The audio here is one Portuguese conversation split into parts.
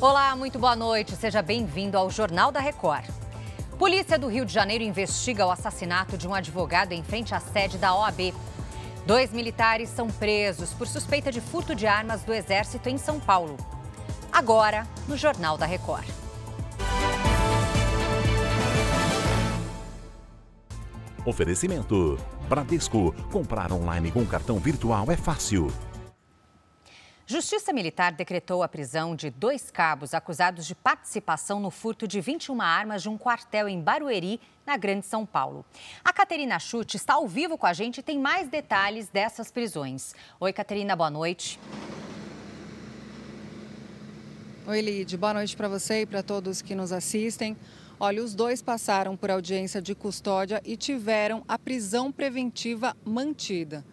Olá, muito boa noite. Seja bem-vindo ao Jornal da Record. Polícia do Rio de Janeiro investiga o assassinato de um advogado em frente à sede da OAB. Dois militares são presos por suspeita de furto de armas do Exército em São Paulo. Agora, no Jornal da Record. Oferecimento: Bradesco. Comprar online com cartão virtual é fácil. Justiça Militar decretou a prisão de dois cabos acusados de participação no furto de 21 armas de um quartel em Barueri, na Grande São Paulo. A Caterina Chute está ao vivo com a gente e tem mais detalhes dessas prisões. Oi, Caterina, boa noite. Oi, Lid. Boa noite para você e para todos que nos assistem. Olha, os dois passaram por audiência de custódia e tiveram a prisão preventiva mantida.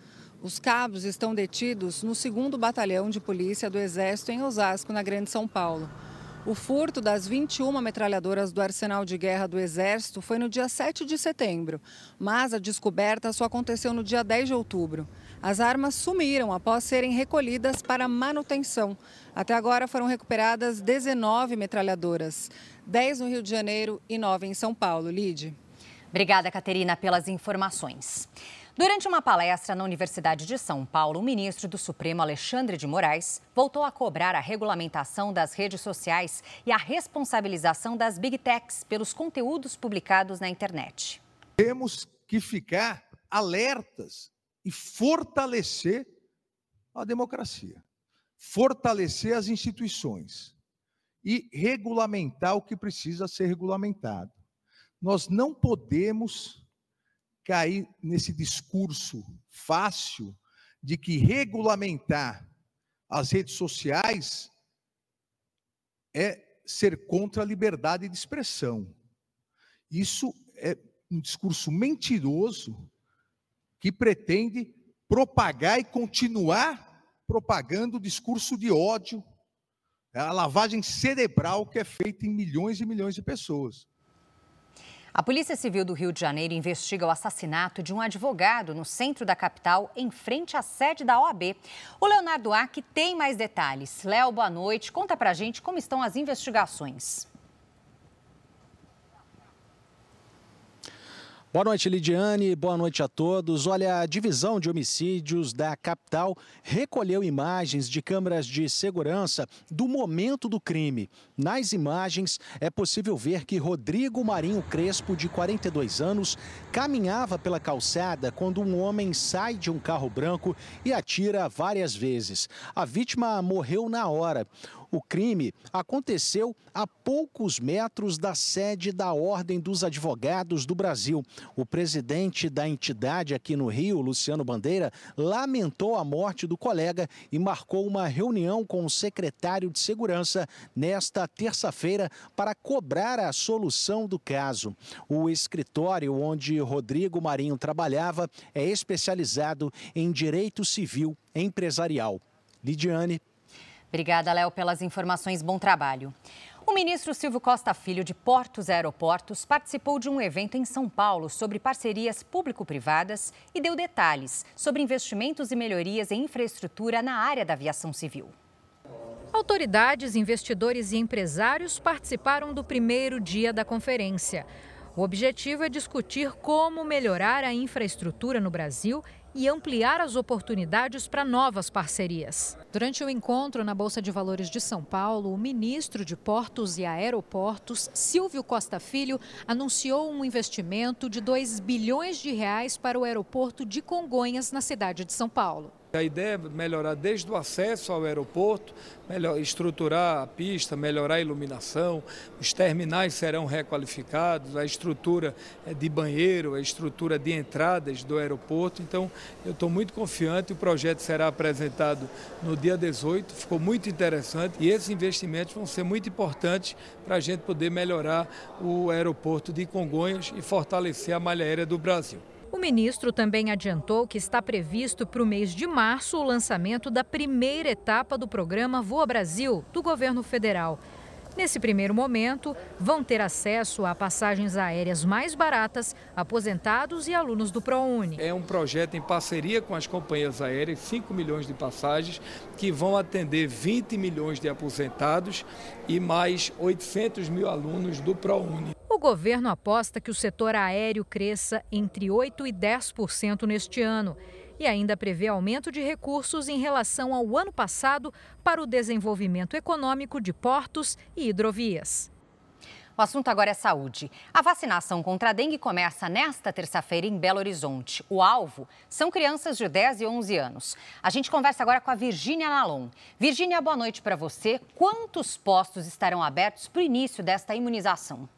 Os cabos estão detidos no 2 Batalhão de Polícia do Exército em Osasco, na Grande São Paulo. O furto das 21 metralhadoras do arsenal de guerra do Exército foi no dia 7 de setembro, mas a descoberta só aconteceu no dia 10 de outubro. As armas sumiram após serem recolhidas para manutenção. Até agora foram recuperadas 19 metralhadoras, 10 no Rio de Janeiro e 9 em São Paulo. Lide. Obrigada, Caterina, pelas informações. Durante uma palestra na Universidade de São Paulo, o ministro do Supremo, Alexandre de Moraes, voltou a cobrar a regulamentação das redes sociais e a responsabilização das big techs pelos conteúdos publicados na internet. Temos que ficar alertas e fortalecer a democracia, fortalecer as instituições e regulamentar o que precisa ser regulamentado. Nós não podemos cair nesse discurso fácil de que regulamentar as redes sociais é ser contra a liberdade de expressão. Isso é um discurso mentiroso que pretende propagar e continuar propagando o discurso de ódio, a lavagem cerebral que é feita em milhões e milhões de pessoas. A Polícia Civil do Rio de Janeiro investiga o assassinato de um advogado no centro da capital, em frente à sede da OAB. O Leonardo Aque tem mais detalhes. Léo, boa noite. Conta pra gente como estão as investigações. Boa noite, Lidiane. Boa noite a todos. Olha, a divisão de homicídios da capital recolheu imagens de câmeras de segurança do momento do crime. Nas imagens, é possível ver que Rodrigo Marinho Crespo, de 42 anos, caminhava pela calçada quando um homem sai de um carro branco e atira várias vezes. A vítima morreu na hora. O crime aconteceu a poucos metros da sede da Ordem dos Advogados do Brasil. O presidente da entidade aqui no Rio, Luciano Bandeira, lamentou a morte do colega e marcou uma reunião com o secretário de Segurança nesta terça-feira para cobrar a solução do caso. O escritório onde Rodrigo Marinho trabalhava é especializado em direito civil empresarial. Lidiane Obrigada, Léo, pelas informações. Bom trabalho. O ministro Silvio Costa Filho, de Portos e Aeroportos, participou de um evento em São Paulo sobre parcerias público-privadas e deu detalhes sobre investimentos e melhorias em infraestrutura na área da aviação civil. Autoridades, investidores e empresários participaram do primeiro dia da conferência. O objetivo é discutir como melhorar a infraestrutura no Brasil e ampliar as oportunidades para novas parcerias. Durante o encontro na Bolsa de Valores de São Paulo, o ministro de Portos e Aeroportos, Silvio Costa Filho, anunciou um investimento de 2 bilhões de reais para o aeroporto de Congonhas, na cidade de São Paulo. A ideia é melhorar desde o acesso ao aeroporto, melhor, estruturar a pista, melhorar a iluminação, os terminais serão requalificados, a estrutura é de banheiro, a estrutura de entradas do aeroporto. Então, eu estou muito confiante, o projeto será apresentado no dia 18, ficou muito interessante e esses investimentos vão ser muito importantes para a gente poder melhorar o aeroporto de Congonhas e fortalecer a malha aérea do Brasil. O ministro também adiantou que está previsto para o mês de março o lançamento da primeira etapa do programa Voa Brasil, do governo federal. Nesse primeiro momento, vão ter acesso a passagens aéreas mais baratas, aposentados e alunos do ProUni. É um projeto em parceria com as companhias aéreas, 5 milhões de passagens, que vão atender 20 milhões de aposentados e mais 800 mil alunos do ProUni. O governo aposta que o setor aéreo cresça entre 8% e 10% neste ano e ainda prevê aumento de recursos em relação ao ano passado para o desenvolvimento econômico de portos e hidrovias. O assunto agora é saúde. A vacinação contra a dengue começa nesta terça-feira em Belo Horizonte. O alvo são crianças de 10 e 11 anos. A gente conversa agora com a Virgínia Nalon. Virgínia, boa noite para você. Quantos postos estarão abertos para o início desta imunização?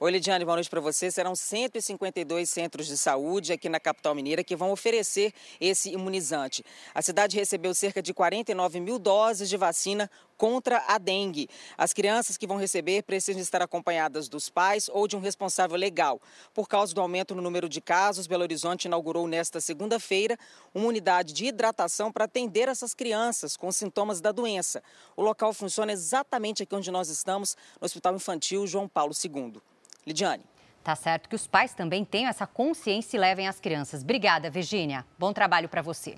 Oi, Lidiane, boa noite para você. Serão 152 centros de saúde aqui na capital mineira que vão oferecer esse imunizante. A cidade recebeu cerca de 49 mil doses de vacina contra a dengue. As crianças que vão receber precisam estar acompanhadas dos pais ou de um responsável legal. Por causa do aumento no número de casos, Belo Horizonte inaugurou nesta segunda-feira uma unidade de hidratação para atender essas crianças com sintomas da doença. O local funciona exatamente aqui onde nós estamos, no Hospital Infantil João Paulo II. Lidiane. Tá certo que os pais também tenham essa consciência e levem as crianças. Obrigada, Virgínia. Bom trabalho para você.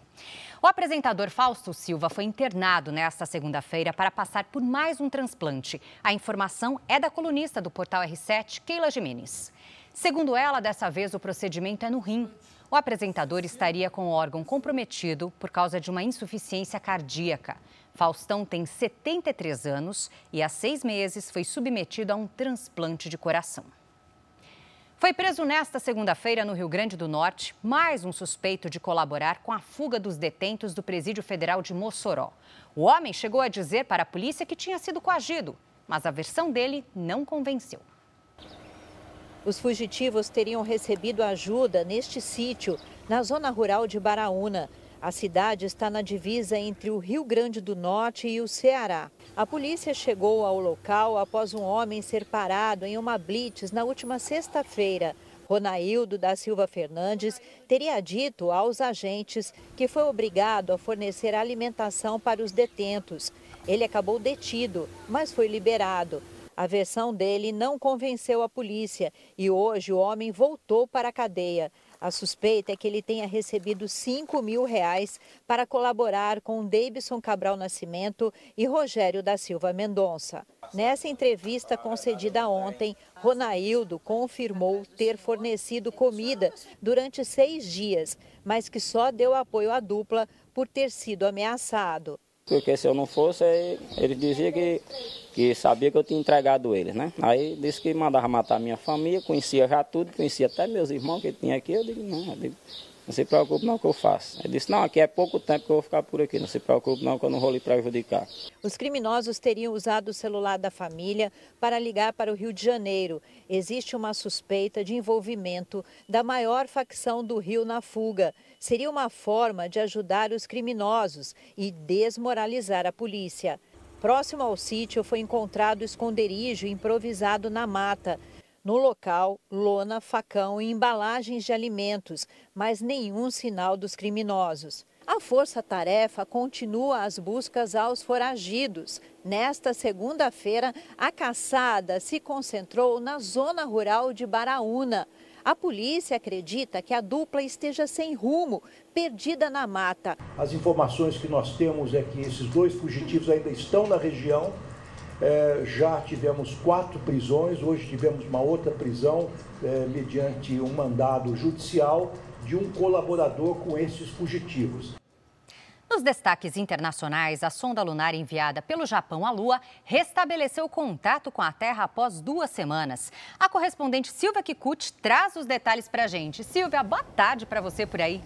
O apresentador Fausto Silva foi internado nesta segunda-feira para passar por mais um transplante. A informação é da colunista do portal R7, Keila Jimenez. Segundo ela, dessa vez o procedimento é no rim. O apresentador estaria com o órgão comprometido por causa de uma insuficiência cardíaca. Faustão tem 73 anos e há seis meses foi submetido a um transplante de coração. Foi preso nesta segunda-feira no Rio Grande do Norte mais um suspeito de colaborar com a fuga dos detentos do Presídio Federal de Mossoró. O homem chegou a dizer para a polícia que tinha sido coagido, mas a versão dele não convenceu. Os fugitivos teriam recebido ajuda neste sítio, na zona rural de Baraúna. A cidade está na divisa entre o Rio Grande do Norte e o Ceará. A polícia chegou ao local após um homem ser parado em uma blitz na última sexta-feira. Ronaildo da Silva Fernandes teria dito aos agentes que foi obrigado a fornecer alimentação para os detentos. Ele acabou detido, mas foi liberado. A versão dele não convenceu a polícia e hoje o homem voltou para a cadeia. A suspeita é que ele tenha recebido 5 mil reais para colaborar com Davidson Cabral Nascimento e Rogério da Silva Mendonça. Nessa entrevista concedida ontem, Ronaildo confirmou ter fornecido comida durante seis dias, mas que só deu apoio à dupla por ter sido ameaçado. Porque se eu não fosse, ele dizia que, que sabia que eu tinha entregado eles, né? Aí disse que mandava matar minha família, conhecia já tudo, conhecia até meus irmãos que tinha aqui. Eu digo, não, eu digo, não se preocupe não que eu faço. Ele disse, não, aqui é pouco tempo que eu vou ficar por aqui, não se preocupe não que eu não vou lhe prejudicar. Os criminosos teriam usado o celular da família para ligar para o Rio de Janeiro. Existe uma suspeita de envolvimento da maior facção do Rio na fuga seria uma forma de ajudar os criminosos e desmoralizar a polícia. Próximo ao sítio foi encontrado esconderijo improvisado na mata. No local, lona, facão e embalagens de alimentos, mas nenhum sinal dos criminosos. A força-tarefa continua as buscas aos foragidos. Nesta segunda-feira, a caçada se concentrou na zona rural de Baraúna. A polícia acredita que a dupla esteja sem rumo, perdida na mata. As informações que nós temos é que esses dois fugitivos ainda estão na região. É, já tivemos quatro prisões, hoje tivemos uma outra prisão, é, mediante um mandado judicial de um colaborador com esses fugitivos. Nos destaques internacionais, a sonda lunar enviada pelo Japão à Lua restabeleceu contato com a Terra após duas semanas. A correspondente Silvia Kikuchi traz os detalhes para a gente. Silvia, boa tarde para você por aí.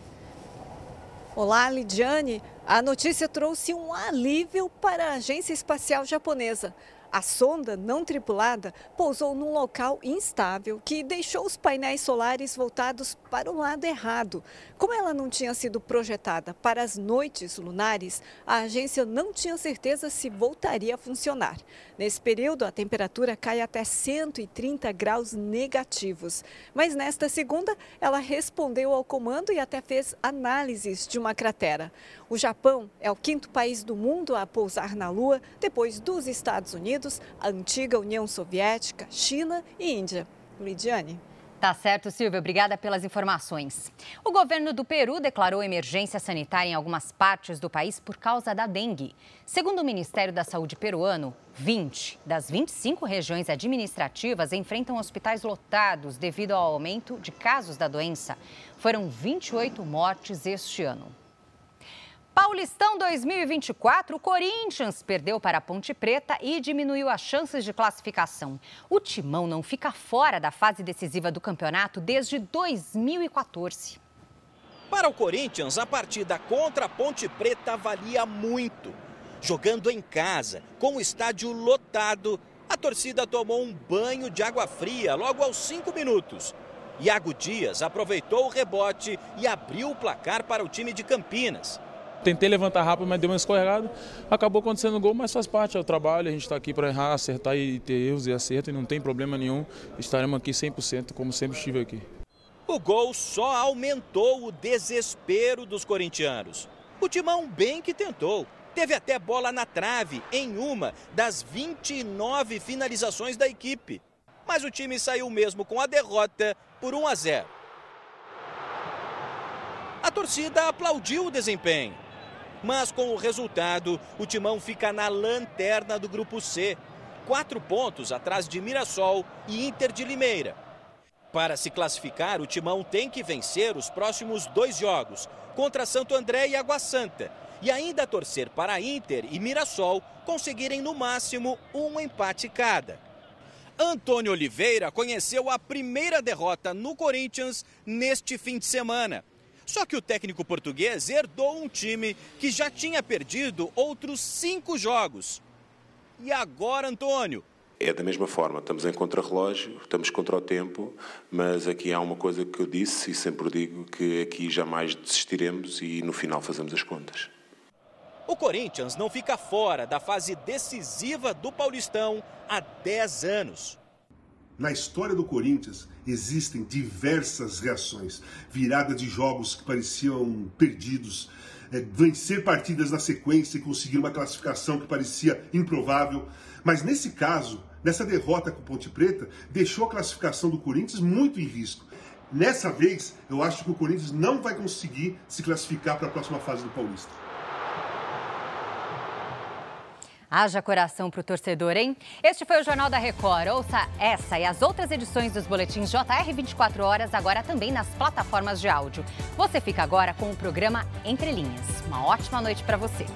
Olá, Lidiane. A notícia trouxe um alívio para a Agência Espacial Japonesa. A sonda não tripulada pousou num local instável que deixou os painéis solares voltados para o lado errado. Como ela não tinha sido projetada para as noites lunares, a agência não tinha certeza se voltaria a funcionar. Nesse período, a temperatura cai até 130 graus negativos. Mas nesta segunda, ela respondeu ao comando e até fez análises de uma cratera. O Japão é o quinto país do mundo a pousar na Lua, depois dos Estados Unidos, a antiga União Soviética, China e Índia. Lidiane. Tá certo, Silvia. Obrigada pelas informações. O governo do Peru declarou emergência sanitária em algumas partes do país por causa da dengue. Segundo o Ministério da Saúde peruano, 20 das 25 regiões administrativas enfrentam hospitais lotados devido ao aumento de casos da doença. Foram 28 mortes este ano. Paulistão 2024, o Corinthians perdeu para a Ponte Preta e diminuiu as chances de classificação. O Timão não fica fora da fase decisiva do campeonato desde 2014. Para o Corinthians, a partida contra a Ponte Preta valia muito. Jogando em casa, com o estádio lotado, a torcida tomou um banho de água fria logo aos cinco minutos. Iago Dias aproveitou o rebote e abriu o placar para o time de Campinas. Tentei levantar rápido, mas deu uma escorregada. Acabou acontecendo o gol, mas faz parte, é o trabalho. A gente está aqui para errar, acertar e ter erros e acerto, e não tem problema nenhum. Estaremos aqui 100%, como sempre estive aqui. O gol só aumentou o desespero dos corintianos. O Timão bem que tentou. Teve até bola na trave em uma das 29 finalizações da equipe. Mas o time saiu mesmo com a derrota por 1 a 0. A torcida aplaudiu o desempenho. Mas com o resultado, o Timão fica na lanterna do grupo C, quatro pontos atrás de Mirassol e Inter de Limeira. Para se classificar, o Timão tem que vencer os próximos dois jogos, contra Santo André e Água Santa, e ainda torcer para Inter e Mirassol conseguirem no máximo um empate cada. Antônio Oliveira conheceu a primeira derrota no Corinthians neste fim de semana. Só que o técnico português herdou um time que já tinha perdido outros cinco jogos. E agora, Antônio? É da mesma forma, estamos em contrarrelógio, estamos contra o tempo, mas aqui há uma coisa que eu disse e sempre digo que aqui jamais desistiremos e no final fazemos as contas. O Corinthians não fica fora da fase decisiva do Paulistão há 10 anos. Na história do Corinthians existem diversas reações. Virada de jogos que pareciam perdidos, é, vencer partidas na sequência e conseguir uma classificação que parecia improvável. Mas nesse caso, nessa derrota com o Ponte Preta, deixou a classificação do Corinthians muito em risco. Nessa vez, eu acho que o Corinthians não vai conseguir se classificar para a próxima fase do Paulista. Haja coração para o torcedor, hein? Este foi o Jornal da Record. Ouça essa e as outras edições dos boletins JR 24 horas agora também nas plataformas de áudio. Você fica agora com o programa Entre Linhas. Uma ótima noite para você.